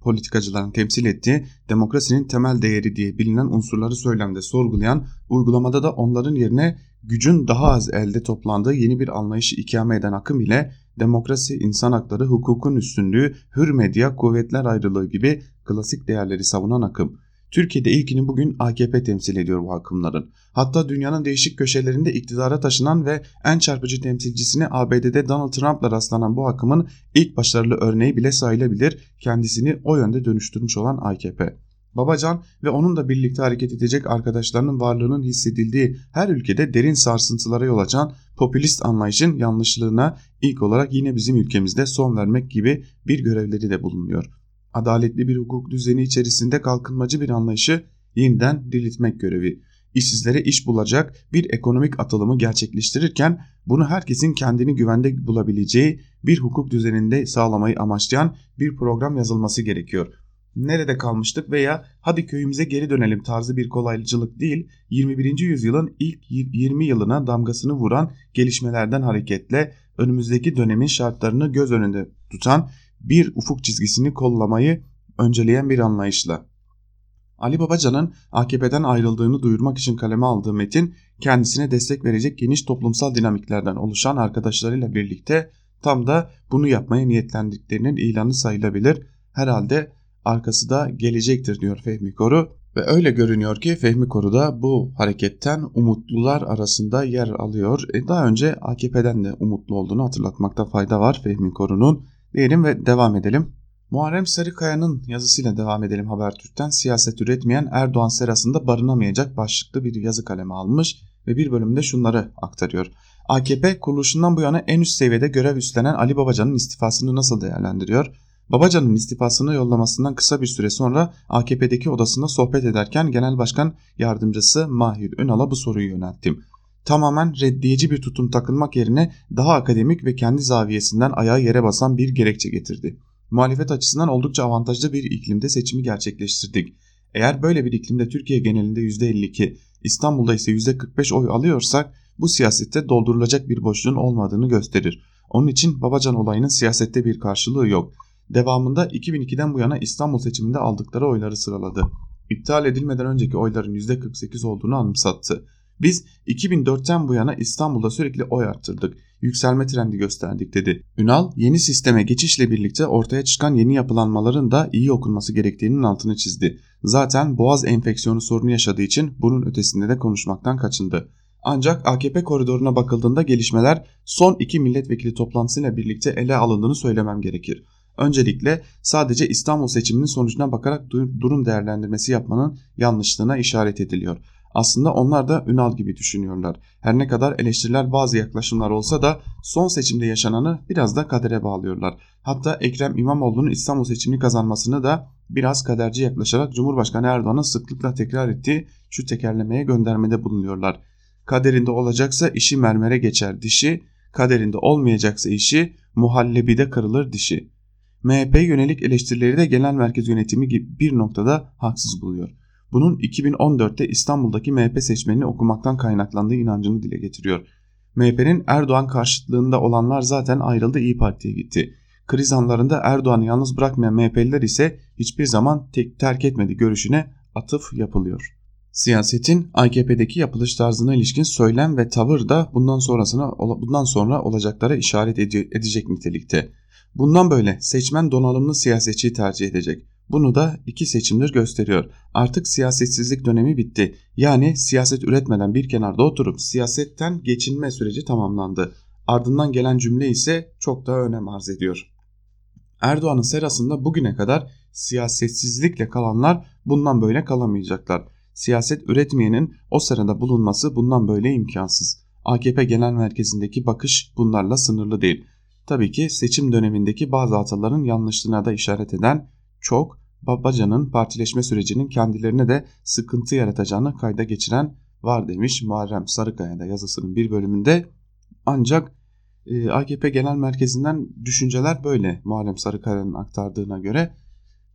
politikacıların temsil ettiği demokrasinin temel değeri diye bilinen unsurları söylemde sorgulayan, uygulamada da onların yerine gücün daha az elde toplandığı yeni bir anlayışı ikame eden akım ile demokrasi, insan hakları, hukukun üstünlüğü, hür medya, kuvvetler ayrılığı gibi klasik değerleri savunan akım. Türkiye'de ilkini bugün AKP temsil ediyor bu akımların. Hatta dünyanın değişik köşelerinde iktidara taşınan ve en çarpıcı temsilcisine ABD'de Donald Trump'la rastlanan bu akımın ilk başarılı örneği bile sayılabilir kendisini o yönde dönüştürmüş olan AKP. Babacan ve onunla birlikte hareket edecek arkadaşlarının varlığının hissedildiği her ülkede derin sarsıntılara yol açan popülist anlayışın yanlışlığına ilk olarak yine bizim ülkemizde son vermek gibi bir görevleri de bulunuyor. Adaletli bir hukuk düzeni içerisinde kalkınmacı bir anlayışı yeniden diriltmek görevi. İşsizlere iş bulacak bir ekonomik atılımı gerçekleştirirken bunu herkesin kendini güvende bulabileceği bir hukuk düzeninde sağlamayı amaçlayan bir program yazılması gerekiyor nerede kalmıştık veya hadi köyümüze geri dönelim tarzı bir kolaycılık değil, 21. yüzyılın ilk 20 yılına damgasını vuran gelişmelerden hareketle önümüzdeki dönemin şartlarını göz önünde tutan bir ufuk çizgisini kollamayı önceleyen bir anlayışla. Ali Babacan'ın AKP'den ayrıldığını duyurmak için kaleme aldığı metin kendisine destek verecek geniş toplumsal dinamiklerden oluşan arkadaşlarıyla birlikte tam da bunu yapmaya niyetlendiklerinin ilanı sayılabilir. Herhalde arkası da gelecektir diyor Fehmi Koru. Ve öyle görünüyor ki Fehmi Koru da bu hareketten umutlular arasında yer alıyor. E daha önce AKP'den de umutlu olduğunu hatırlatmakta fayda var Fehmi Koru'nun. Diyelim ve devam edelim. Muharrem Sarıkaya'nın yazısıyla devam edelim Habertürk'ten. Siyaset üretmeyen Erdoğan serasında barınamayacak başlıklı bir yazı kalemi almış ve bir bölümde şunları aktarıyor. AKP kuruluşundan bu yana en üst seviyede görev üstlenen Ali Babacan'ın istifasını nasıl değerlendiriyor? Babacan'ın istifasını yollamasından kısa bir süre sonra AKP'deki odasında sohbet ederken Genel Başkan Yardımcısı Mahir Ünal'a bu soruyu yönelttim. Tamamen reddiyeci bir tutum takılmak yerine daha akademik ve kendi zaviyesinden ayağı yere basan bir gerekçe getirdi. Muhalefet açısından oldukça avantajlı bir iklimde seçimi gerçekleştirdik. Eğer böyle bir iklimde Türkiye genelinde %52, İstanbul'da ise %45 oy alıyorsak bu siyasette doldurulacak bir boşluğun olmadığını gösterir. Onun için Babacan olayının siyasette bir karşılığı yok. Devamında 2002'den bu yana İstanbul seçiminde aldıkları oyları sıraladı. İptal edilmeden önceki oyların %48 olduğunu anımsattı. Biz 2004'ten bu yana İstanbul'da sürekli oy arttırdık. Yükselme trendi gösterdik dedi. Ünal yeni sisteme geçişle birlikte ortaya çıkan yeni yapılanmaların da iyi okunması gerektiğinin altını çizdi. Zaten boğaz enfeksiyonu sorunu yaşadığı için bunun ötesinde de konuşmaktan kaçındı. Ancak AKP koridoruna bakıldığında gelişmeler son iki milletvekili toplantısıyla birlikte ele alındığını söylemem gerekir. Öncelikle sadece İstanbul seçiminin sonucuna bakarak durum değerlendirmesi yapmanın yanlışlığına işaret ediliyor. Aslında onlar da Ünal gibi düşünüyorlar. Her ne kadar eleştiriler bazı yaklaşımlar olsa da son seçimde yaşananı biraz da kadere bağlıyorlar. Hatta Ekrem İmamoğlu'nun İstanbul seçimini kazanmasını da biraz kaderci yaklaşarak Cumhurbaşkanı Erdoğan'ın sıklıkla tekrar ettiği şu tekerlemeye göndermede bulunuyorlar. Kaderinde olacaksa işi mermere geçer dişi, kaderinde olmayacaksa işi muhallebide kırılır dişi. MHP yönelik eleştirileri de genel merkez yönetimi gibi bir noktada haksız buluyor. Bunun 2014'te İstanbul'daki MHP seçmenini okumaktan kaynaklandığı inancını dile getiriyor. MHP'nin Erdoğan karşıtlığında olanlar zaten ayrıldı İyi Parti'ye gitti. Kriz anlarında Erdoğan'ı yalnız bırakmayan MHP'liler ise hiçbir zaman tek terk etmedi görüşüne atıf yapılıyor. Siyasetin AKP'deki yapılış tarzına ilişkin söylem ve tavır da bundan sonrasına bundan sonra olacaklara işaret edecek nitelikte. Bundan böyle seçmen donanımlı siyasetçiyi tercih edecek. Bunu da iki seçimdir gösteriyor. Artık siyasetsizlik dönemi bitti. Yani siyaset üretmeden bir kenarda oturup siyasetten geçinme süreci tamamlandı. Ardından gelen cümle ise çok daha önem arz ediyor. Erdoğan'ın serasında bugüne kadar siyasetsizlikle kalanlar bundan böyle kalamayacaklar. Siyaset üretmeyenin o sırada bulunması bundan böyle imkansız. AKP Genel Merkezi'ndeki bakış bunlarla sınırlı değil. Tabii ki seçim dönemindeki bazı hataların yanlışlığına da işaret eden çok Babacan'ın partileşme sürecinin kendilerine de sıkıntı yaratacağını kayda geçiren var demiş Muharrem Sarıkaya'da yazısının bir bölümünde. Ancak e, AKP Genel Merkezi'nden düşünceler böyle Muharrem Sarıkaya'nın aktardığına göre.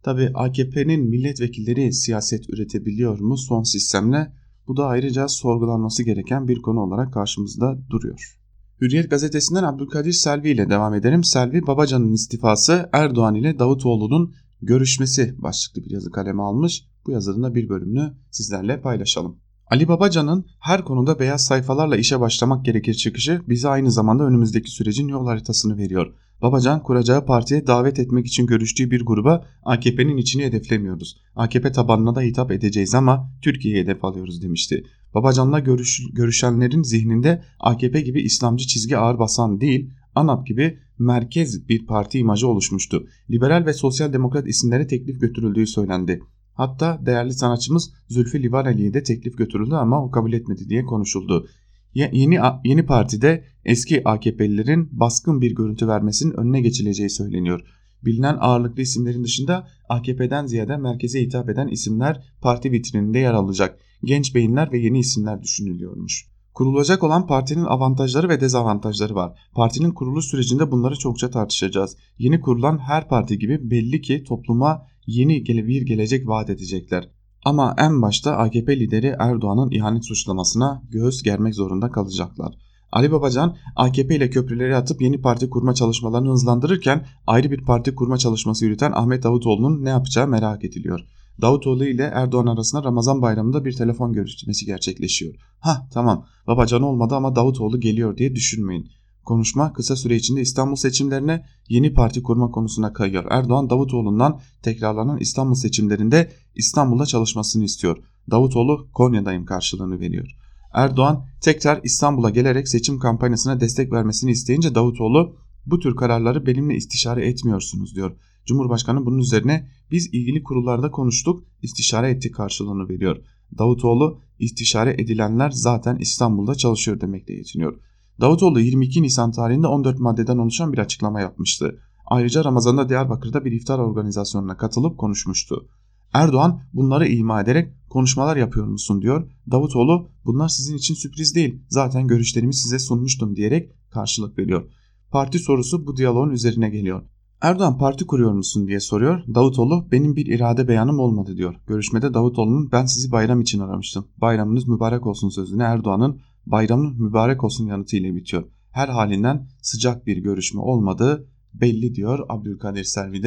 Tabi AKP'nin milletvekilleri siyaset üretebiliyor mu son sistemle? Bu da ayrıca sorgulanması gereken bir konu olarak karşımızda duruyor. Hürriyet gazetesinden Abdülkadir Selvi ile devam edelim. Selvi Babacan'ın istifası Erdoğan ile Davutoğlu'nun görüşmesi başlıklı bir yazı kaleme almış. Bu yazının da bir bölümünü sizlerle paylaşalım. Ali Babacan'ın her konuda beyaz sayfalarla işe başlamak gerekir çıkışı bize aynı zamanda önümüzdeki sürecin yol haritasını veriyor. Babacan kuracağı partiye davet etmek için görüştüğü bir gruba AKP'nin içini hedeflemiyoruz. AKP tabanına da hitap edeceğiz ama Türkiye'yi hedef alıyoruz demişti. Babacan'la görüş, görüşenlerin zihninde AKP gibi İslamcı çizgi ağır basan değil, ANAP gibi merkez bir parti imajı oluşmuştu. Liberal ve sosyal demokrat isimlere teklif götürüldüğü söylendi. Hatta değerli sanatçımız Zülfü Livaneli'ye de teklif götürüldü ama o kabul etmedi diye konuşuldu. Yeni, yeni partide eski AKP'lilerin baskın bir görüntü vermesinin önüne geçileceği söyleniyor. Bilinen ağırlıklı isimlerin dışında AKP'den ziyade merkeze hitap eden isimler parti vitrininde yer alacak. Genç beyinler ve yeni isimler düşünülüyormuş. Kurulacak olan partinin avantajları ve dezavantajları var. Partinin kuruluş sürecinde bunları çokça tartışacağız. Yeni kurulan her parti gibi belli ki topluma yeni bir gelecek vaat edecekler. Ama en başta AKP lideri Erdoğan'ın ihanet suçlamasına göğüs germek zorunda kalacaklar. Ali Babacan AKP ile köprüleri atıp yeni parti kurma çalışmalarını hızlandırırken ayrı bir parti kurma çalışması yürüten Ahmet Davutoğlu'nun ne yapacağı merak ediliyor. Davutoğlu ile Erdoğan arasında Ramazan bayramında bir telefon görüşmesi gerçekleşiyor. Ha tamam Babacan olmadı ama Davutoğlu geliyor diye düşünmeyin. Konuşma kısa süre içinde İstanbul seçimlerine yeni parti kurma konusuna kayıyor. Erdoğan Davutoğlu'ndan tekrarlanan İstanbul seçimlerinde İstanbul'da çalışmasını istiyor. Davutoğlu Konya'dayım karşılığını veriyor. Erdoğan tekrar İstanbul'a gelerek seçim kampanyasına destek vermesini isteyince Davutoğlu bu tür kararları benimle istişare etmiyorsunuz diyor. Cumhurbaşkanı bunun üzerine biz ilgili kurullarda konuştuk, istişare ettik karşılığını veriyor. Davutoğlu istişare edilenler zaten İstanbul'da çalışıyor demekle yetiniyor. Davutoğlu 22 Nisan tarihinde 14 maddeden oluşan bir açıklama yapmıştı. Ayrıca Ramazan'da Diyarbakır'da bir iftar organizasyonuna katılıp konuşmuştu. Erdoğan bunları ima ederek konuşmalar yapıyor musun diyor. Davutoğlu bunlar sizin için sürpriz değil zaten görüşlerimi size sunmuştum diyerek karşılık veriyor. Parti sorusu bu diyaloğun üzerine geliyor. Erdoğan parti kuruyor musun diye soruyor. Davutoğlu benim bir irade beyanım olmadı diyor. Görüşmede Davutoğlu'nun ben sizi bayram için aramıştım. Bayramınız mübarek olsun sözüne Erdoğan'ın bayramın mübarek olsun yanıtı ile bitiyor. Her halinden sıcak bir görüşme olmadığı belli diyor Abdülkadir Selvi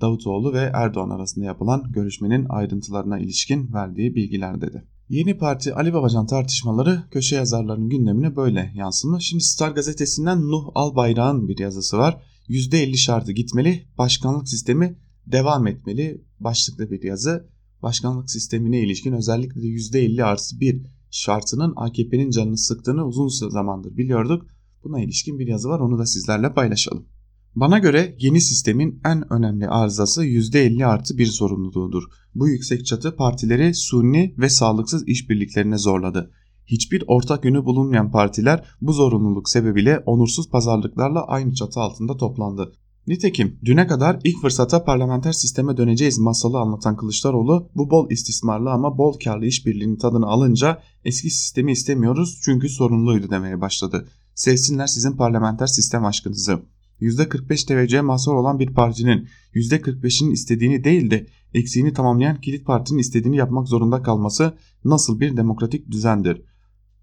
Davutoğlu ve Erdoğan arasında yapılan görüşmenin ayrıntılarına ilişkin verdiği bilgiler dedi. Yeni Parti Ali Babacan tartışmaları köşe yazarlarının gündemine böyle yansımış. Şimdi Star gazetesinden Nuh Albayrak'ın bir yazısı var. %50 şartı gitmeli, başkanlık sistemi devam etmeli başlıklı bir yazı. Başkanlık sistemine ilişkin özellikle de %50 artı bir şartının AKP'nin canını sıktığını uzun zamandır biliyorduk. Buna ilişkin bir yazı var onu da sizlerle paylaşalım. Bana göre yeni sistemin en önemli arızası %50 artı bir sorumluluğudur. Bu yüksek çatı partileri sunni ve sağlıksız işbirliklerine zorladı. Hiçbir ortak yönü bulunmayan partiler bu zorunluluk sebebiyle onursuz pazarlıklarla aynı çatı altında toplandı. Nitekim düne kadar ilk fırsata parlamenter sisteme döneceğiz masalı anlatan Kılıçdaroğlu bu bol istismarlı ama bol karlı işbirliğinin tadını alınca eski sistemi istemiyoruz çünkü sorunluydu demeye başladı. Sevsinler sizin parlamenter sistem aşkınızı. %45 teveccühe mahsur olan bir partinin %45'inin istediğini değil de eksiğini tamamlayan kilit partinin istediğini yapmak zorunda kalması nasıl bir demokratik düzendir?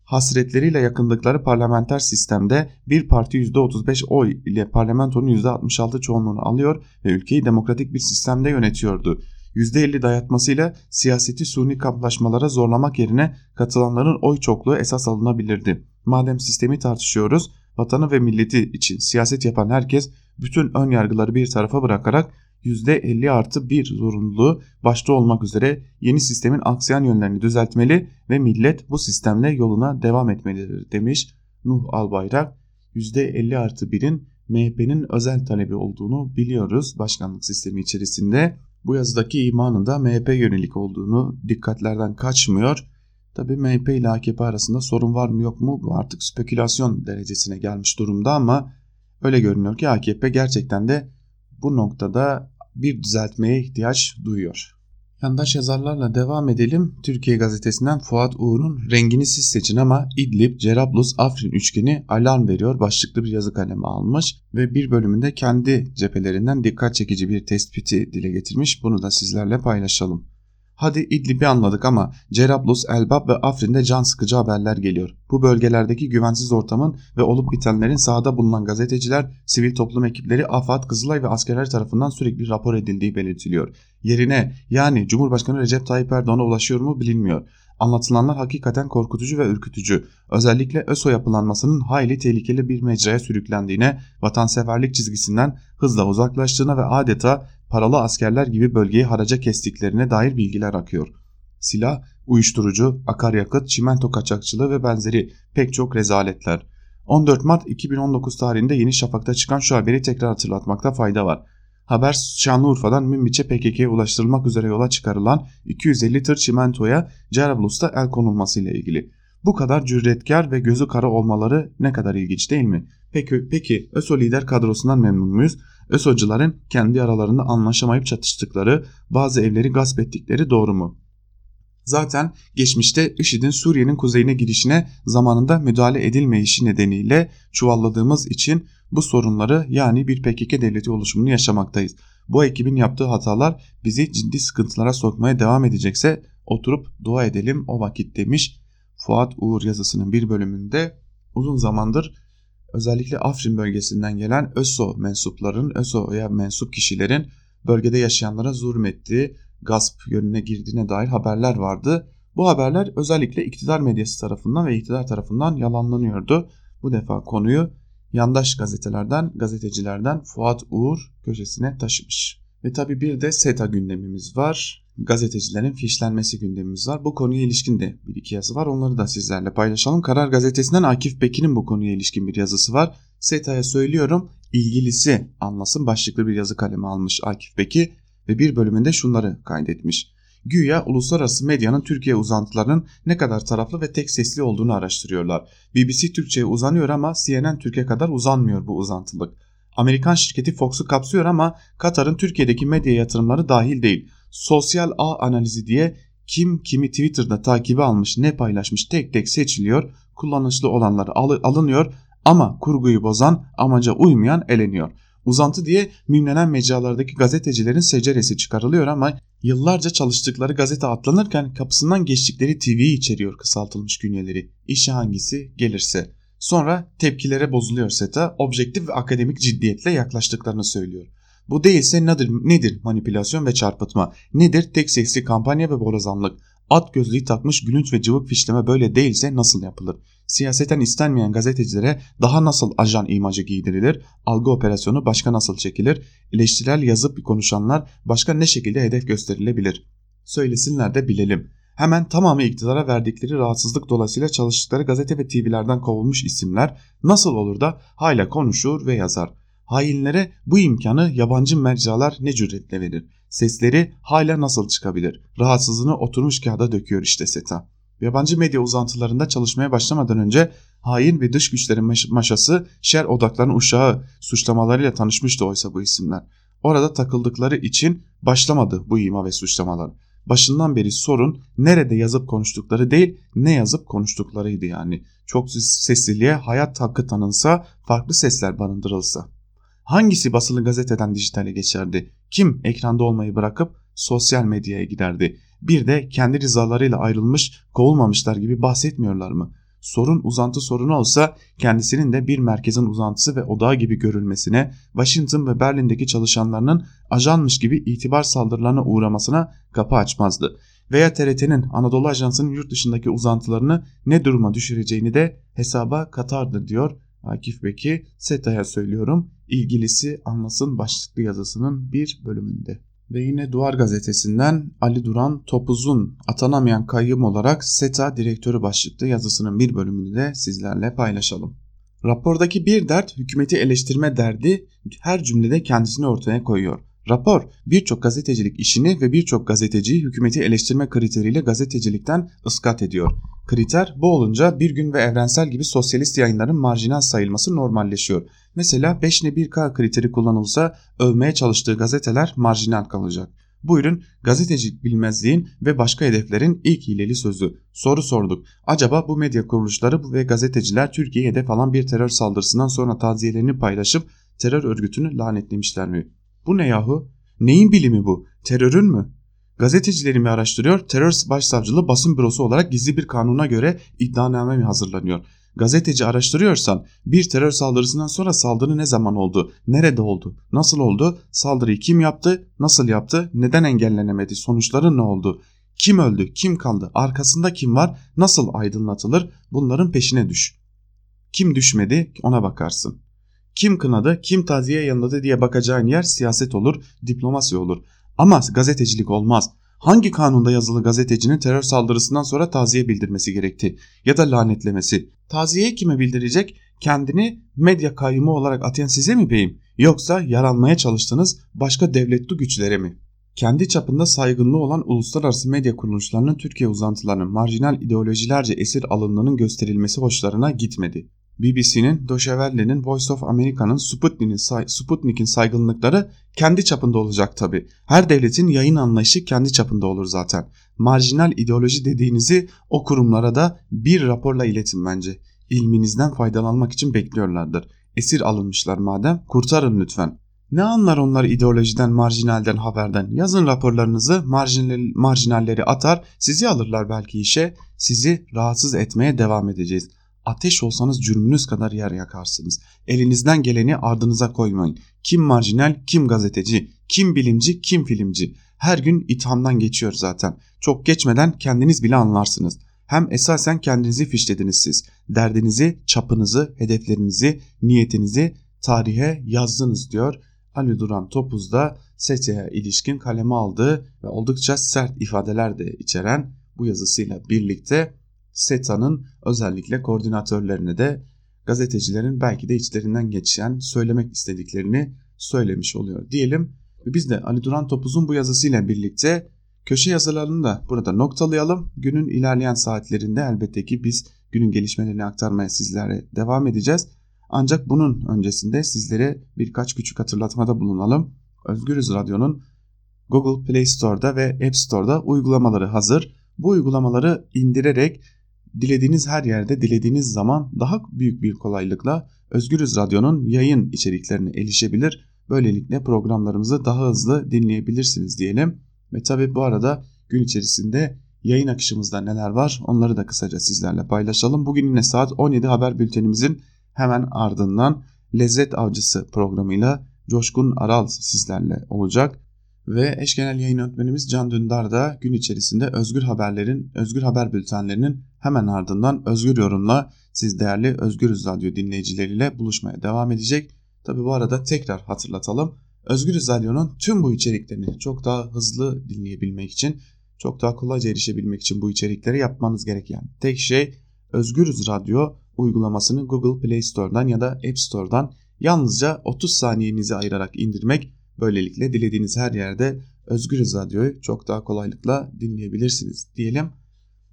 Hasretleriyle yakındıkları parlamenter sistemde bir parti %35 oy ile parlamentonun %66 çoğunluğunu alıyor ve ülkeyi demokratik bir sistemde yönetiyordu. %50 dayatmasıyla siyaseti suni kamplaşmalara zorlamak yerine katılanların oy çokluğu esas alınabilirdi. Madem sistemi tartışıyoruz, vatanı ve milleti için siyaset yapan herkes bütün ön yargıları bir tarafa bırakarak %50 artı bir zorunluluğu başta olmak üzere yeni sistemin aksayan yönlerini düzeltmeli ve millet bu sistemle yoluna devam etmelidir demiş Nuh Albayrak. %50 artı 1'in MHP'nin özel talebi olduğunu biliyoruz başkanlık sistemi içerisinde. Bu yazıdaki imanın da MHP yönelik olduğunu dikkatlerden kaçmıyor. Tabi MHP ile AKP arasında sorun var mı yok mu bu artık spekülasyon derecesine gelmiş durumda ama öyle görünüyor ki AKP gerçekten de bu noktada bir düzeltmeye ihtiyaç duyuyor. Yandaş yazarlarla devam edelim. Türkiye gazetesinden Fuat Uğur'un rengini siz seçin ama İdlib, Cerablus, Afrin üçgeni alarm veriyor başlıklı bir yazı kalemi almış ve bir bölümünde kendi cephelerinden dikkat çekici bir tespiti dile getirmiş. Bunu da sizlerle paylaşalım. Hadi İdlib'i anladık ama Cerablus, Elbap ve Afrin'de can sıkıcı haberler geliyor. Bu bölgelerdeki güvensiz ortamın ve olup bitenlerin sahada bulunan gazeteciler, sivil toplum ekipleri, AFAD, Kızılay ve askerler tarafından sürekli rapor edildiği belirtiliyor. Yerine yani Cumhurbaşkanı Recep Tayyip Erdoğan'a ulaşıyor mu bilinmiyor. Anlatılanlar hakikaten korkutucu ve ürkütücü. Özellikle ÖSO yapılanmasının hayli tehlikeli bir mecraya sürüklendiğine, vatanseverlik çizgisinden hızla uzaklaştığına ve adeta paralı askerler gibi bölgeyi haraca kestiklerine dair bilgiler akıyor. Silah, uyuşturucu, akaryakıt, çimento kaçakçılığı ve benzeri pek çok rezaletler. 14 Mart 2019 tarihinde Yeni Şafak'ta çıkan şu haberi tekrar hatırlatmakta fayda var. Haber Şanlıurfa'dan Münbiç'e PKK'ye ulaştırılmak üzere yola çıkarılan 250 tır çimentoya Cerablus'ta el konulması ile ilgili. Bu kadar cüretkar ve gözü kara olmaları ne kadar ilginç değil mi? Peki, peki ÖSO lider kadrosundan memnun muyuz? ÖSO'cuların kendi aralarında anlaşamayıp çatıştıkları, bazı evleri gasp ettikleri doğru mu? Zaten geçmişte IŞİD'in Suriye'nin kuzeyine girişine zamanında müdahale edilmeyişi nedeniyle çuvalladığımız için bu sorunları yani bir PKK devleti oluşumunu yaşamaktayız. Bu ekibin yaptığı hatalar bizi ciddi sıkıntılara sokmaya devam edecekse oturup dua edelim o vakit demiş Fuat Uğur yazısının bir bölümünde uzun zamandır özellikle Afrin bölgesinden gelen ÖSO mensupların, ÖSO'ya mensup kişilerin bölgede yaşayanlara zulmettiği, gasp yönüne girdiğine dair haberler vardı. Bu haberler özellikle iktidar medyası tarafından ve iktidar tarafından yalanlanıyordu. Bu defa konuyu yandaş gazetelerden, gazetecilerden Fuat Uğur köşesine taşımış. Ve tabi bir de SETA gündemimiz var. Gazetecilerin fişlenmesi gündemimiz var. Bu konuya ilişkin de bir iki yazı var. Onları da sizlerle paylaşalım. Karar Gazetesi'nden Akif Bekir'in bu konuya ilişkin bir yazısı var. SETA'ya söylüyorum ilgilisi anlasın başlıklı bir yazı kalemi almış Akif Bekir ve bir bölümünde şunları kaydetmiş. Güya uluslararası medyanın Türkiye uzantılarının ne kadar taraflı ve tek sesli olduğunu araştırıyorlar. BBC Türkçe'ye uzanıyor ama CNN Türkiye kadar uzanmıyor bu uzantılık. Amerikan şirketi Fox'u kapsıyor ama Katar'ın Türkiye'deki medya yatırımları dahil değil. Sosyal ağ analizi diye kim kimi Twitter'da takibi almış ne paylaşmış tek tek seçiliyor. Kullanışlı olanlar alınıyor ama kurguyu bozan amaca uymayan eleniyor. Uzantı diye mimlenen mecralardaki gazetecilerin seceresi çıkarılıyor ama yıllarca çalıştıkları gazete atlanırken kapısından geçtikleri TV içeriyor kısaltılmış günyeleri. İşe hangisi gelirse. Sonra tepkilere bozuluyor SETA, objektif ve akademik ciddiyetle yaklaştıklarını söylüyor. Bu değilse nedir, nedir manipülasyon ve çarpıtma? Nedir tek seksi kampanya ve borazanlık? At gözlüğü takmış gülünç ve cıvık fişleme böyle değilse nasıl yapılır? Siyaseten istenmeyen gazetecilere daha nasıl ajan imajı giydirilir? Algı operasyonu başka nasıl çekilir? Eleştirel yazıp konuşanlar başka ne şekilde hedef gösterilebilir? Söylesinler de bilelim. Hemen tamamı iktidara verdikleri rahatsızlık dolayısıyla çalıştıkları gazete ve TV'lerden kovulmuş isimler nasıl olur da hala konuşur ve yazar? Hainlere bu imkanı yabancı mecralar ne cüretle verir? Sesleri hala nasıl çıkabilir? Rahatsızlığını oturmuş kağıda döküyor işte SETA. Yabancı medya uzantılarında çalışmaya başlamadan önce hain ve dış güçlerin maşası şer odaklarının uşağı suçlamalarıyla tanışmıştı oysa bu isimler. Orada takıldıkları için başlamadı bu ima ve suçlamalar. Başından beri sorun nerede yazıp konuştukları değil ne yazıp konuştuklarıydı yani. Çok sesliliğe hayat hakkı tanınsa farklı sesler barındırılsa. Hangisi basılı gazeteden dijitale geçerdi? Kim ekranda olmayı bırakıp sosyal medyaya giderdi? Bir de kendi rızalarıyla ayrılmış, kovulmamışlar gibi bahsetmiyorlar mı? Sorun uzantı sorunu olsa kendisinin de bir merkezin uzantısı ve odağı gibi görülmesine, Washington ve Berlin'deki çalışanlarının ajanmış gibi itibar saldırılarına uğramasına kapı açmazdı. Veya TRT'nin Anadolu Ajansı'nın yurt dışındaki uzantılarını ne duruma düşüreceğini de hesaba katardı diyor Akif Beki. SETA'ya söylüyorum ilgilisi anlasın başlıklı yazısının bir bölümünde. Ve yine Duvar gazetesinden Ali Duran Topuz'un atanamayan kayyum olarak SETA direktörü başlıklı yazısının bir bölümünü de sizlerle paylaşalım. Rapordaki bir dert hükümeti eleştirme derdi her cümlede kendisini ortaya koyuyor. Rapor birçok gazetecilik işini ve birçok gazeteciyi hükümeti eleştirme kriteriyle gazetecilikten ıskat ediyor. Kriter bu olunca bir gün ve evrensel gibi sosyalist yayınların marjinal sayılması normalleşiyor. Mesela 5 ne 1K kriteri kullanılsa övmeye çalıştığı gazeteler marjinal kalacak. Buyurun gazetecilik bilmezliğin ve başka hedeflerin ilk hileli sözü. Soru sorduk. Acaba bu medya kuruluşları ve gazeteciler Türkiye'ye hedef alan bir terör saldırısından sonra taziyelerini paylaşıp terör örgütünü lanetlemişler mi? Bu ne yahu? Neyin bilimi bu? Terörün mü? Gazetecileri mi araştırıyor, terör başsavcılığı basın bürosu olarak gizli bir kanuna göre iddianame mi hazırlanıyor? Gazeteci araştırıyorsan bir terör saldırısından sonra saldırı ne zaman oldu, nerede oldu, nasıl oldu, saldırıyı kim yaptı, nasıl yaptı, neden engellenemedi, sonuçları ne oldu, kim öldü, kim kaldı, arkasında kim var, nasıl aydınlatılır? Bunların peşine düş. Kim düşmedi? Ona bakarsın. Kim kınadı, kim taziye yanladı diye bakacağın yer siyaset olur, diplomasi olur. Ama gazetecilik olmaz. Hangi kanunda yazılı gazetecinin terör saldırısından sonra taziye bildirmesi gerekti ya da lanetlemesi? Taziyeyi kime bildirecek? Kendini medya kayyumu olarak atayan size mi beyim? Yoksa yaranmaya çalıştığınız başka devletli güçlere mi? Kendi çapında saygınlığı olan uluslararası medya kuruluşlarının Türkiye uzantılarının marjinal ideolojilerce esir alındığının gösterilmesi hoşlarına gitmedi. BBC'nin, Deutsche Welle'nin, Voice of America'nın, Sputnik'in, say Sputnik'in saygınlıkları kendi çapında olacak tabi. Her devletin yayın anlayışı kendi çapında olur zaten. Marjinal ideoloji dediğinizi o kurumlara da bir raporla iletin bence. İlminizden faydalanmak için bekliyorlardır. Esir alınmışlar madem kurtarın lütfen. Ne anlar onlar ideolojiden, marjinalden, haberden? Yazın raporlarınızı, marjinal, marjinalleri atar, sizi alırlar belki işe, sizi rahatsız etmeye devam edeceğiz.'' Ateş olsanız cürmünüz kadar yer yakarsınız. Elinizden geleni ardınıza koymayın. Kim marjinal, kim gazeteci, kim bilimci, kim filmci. Her gün ithamdan geçiyor zaten. Çok geçmeden kendiniz bile anlarsınız. hem esasen kendinizi fişlediniz siz. Derdinizi, çapınızı, hedeflerinizi, niyetinizi tarihe yazdınız diyor. Ali Duran Topuz da SETA'ya ilişkin kaleme aldığı ve oldukça sert ifadeler de içeren bu yazısıyla birlikte SETA'nın özellikle koordinatörlerine de gazetecilerin belki de içlerinden geçen söylemek istediklerini söylemiş oluyor diyelim. Biz de Ali Duran Topuz'un bu yazısıyla birlikte köşe yazılarını da burada noktalayalım. Günün ilerleyen saatlerinde elbette ki biz günün gelişmelerini aktarmaya sizlere devam edeceğiz. Ancak bunun öncesinde sizlere birkaç küçük hatırlatmada bulunalım. Özgürüz Radyo'nun Google Play Store'da ve App Store'da uygulamaları hazır. Bu uygulamaları indirerek dilediğiniz her yerde dilediğiniz zaman daha büyük bir kolaylıkla Özgürüz Radyo'nun yayın içeriklerine erişebilir. Böylelikle programlarımızı daha hızlı dinleyebilirsiniz diyelim. Ve tabi bu arada gün içerisinde yayın akışımızda neler var onları da kısaca sizlerle paylaşalım. Bugün yine saat 17 haber bültenimizin hemen ardından Lezzet Avcısı programıyla Coşkun Aral sizlerle olacak. Ve eş genel yayın yönetmenimiz Can Dündar da gün içerisinde Özgür Haberler'in, Özgür Haber bültenlerinin hemen ardından Özgür Yorum'la siz değerli Özgürüz Radyo dinleyicileriyle buluşmaya devam edecek. Tabi bu arada tekrar hatırlatalım. Özgürüz Radyo'nun tüm bu içeriklerini çok daha hızlı dinleyebilmek için, çok daha kolayca erişebilmek için bu içerikleri yapmanız gereken tek şey Özgürüz Radyo uygulamasını Google Play Store'dan ya da App Store'dan yalnızca 30 saniyenizi ayırarak indirmek. Böylelikle dilediğiniz her yerde Özgürüz Radyo'yu çok daha kolaylıkla dinleyebilirsiniz diyelim.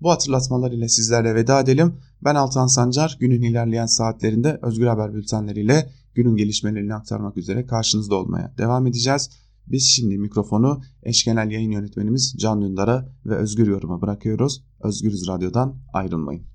Bu hatırlatmalar ile sizlerle veda edelim. Ben Altan Sancar günün ilerleyen saatlerinde Özgür Haber bültenleriyle günün gelişmelerini aktarmak üzere karşınızda olmaya devam edeceğiz. Biz şimdi mikrofonu eş yayın yönetmenimiz Can Dündar'a ve Özgür Yorum'a bırakıyoruz. Özgürüz Radyo'dan ayrılmayın.